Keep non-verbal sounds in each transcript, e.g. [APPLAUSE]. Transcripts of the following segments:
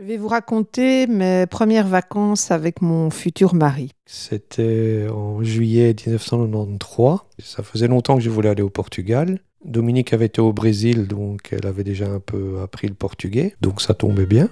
Je vais vous raconter mes premières vacances avec mon futur mari. C'était en juillet 1993. Ça faisait longtemps que je voulais aller au Portugal. Dominique avait été au Brésil, donc elle avait déjà un peu appris le portugais, donc ça tombait bien.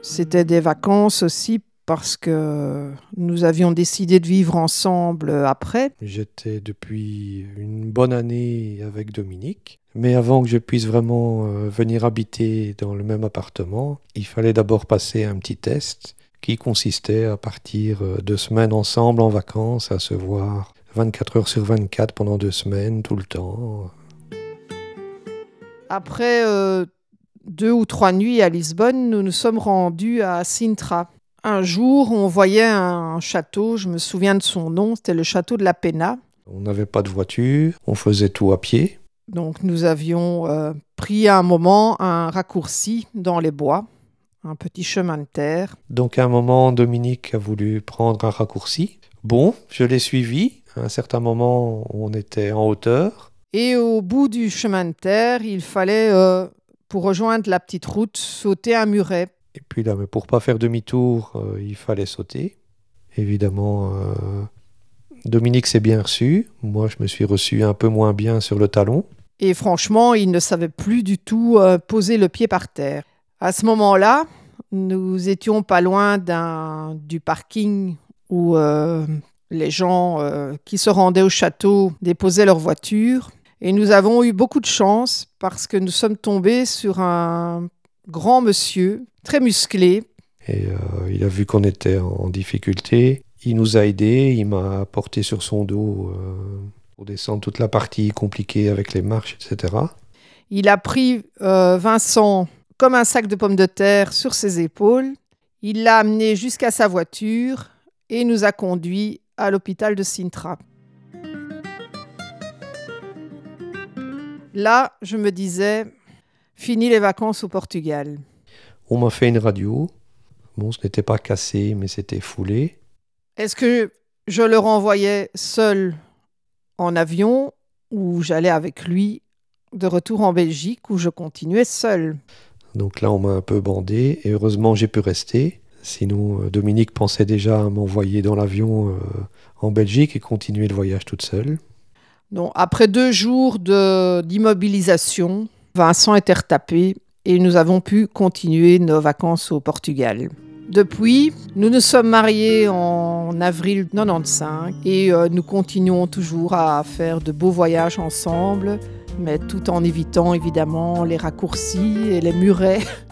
C'était des vacances aussi parce que nous avions décidé de vivre ensemble après. J'étais depuis une bonne année avec Dominique. Mais avant que je puisse vraiment euh, venir habiter dans le même appartement, il fallait d'abord passer un petit test qui consistait à partir euh, deux semaines ensemble en vacances, à se voir 24 heures sur 24 pendant deux semaines, tout le temps. Après euh, deux ou trois nuits à Lisbonne, nous nous sommes rendus à Sintra. Un jour, on voyait un château, je me souviens de son nom, c'était le château de la Pena. On n'avait pas de voiture, on faisait tout à pied. Donc nous avions euh, pris à un moment un raccourci dans les bois, un petit chemin de terre. Donc à un moment, Dominique a voulu prendre un raccourci. Bon, je l'ai suivi. À un certain moment, on était en hauteur. Et au bout du chemin de terre, il fallait, euh, pour rejoindre la petite route, sauter un muret. Et puis là, mais pour pas faire demi-tour, euh, il fallait sauter. Évidemment, euh, Dominique s'est bien reçu. Moi, je me suis reçu un peu moins bien sur le talon. Et franchement, il ne savait plus du tout euh, poser le pied par terre. À ce moment-là, nous étions pas loin du parking où les gens qui se rendaient au château déposaient leur voiture. Et nous avons eu beaucoup de chance parce que nous sommes tombés sur un grand monsieur, très musclé. Et euh, il a vu qu'on était en difficulté. Il nous a aidés, il m'a porté sur son dos euh, pour descendre toute la partie compliquée avec les marches, etc. Il a pris euh, Vincent comme un sac de pommes de terre sur ses épaules. Il l'a amené jusqu'à sa voiture et nous a conduits à l'hôpital de Sintra. Là, je me disais, fini les vacances au Portugal. On m'a fait une radio. Bon, ce n'était pas cassé, mais c'était foulé. Est-ce que je le renvoyais seul en avion ou j'allais avec lui de retour en Belgique où je continuais seul? Donc là, on m'a un peu bandé et heureusement, j'ai pu rester. Sinon, euh, Dominique pensait déjà à m'envoyer dans l'avion euh, en Belgique et continuer le voyage toute seule. Donc, après deux jours de- d'immobilisation, Vincent était retapé et nous avons pu continuer nos vacances au Portugal. Depuis, nous nous sommes mariés en avril 95 et euh, nous continuons toujours à faire de beaux voyages ensemble, mais tout en évitant évidemment les raccourcis et les murets [LAUGHS]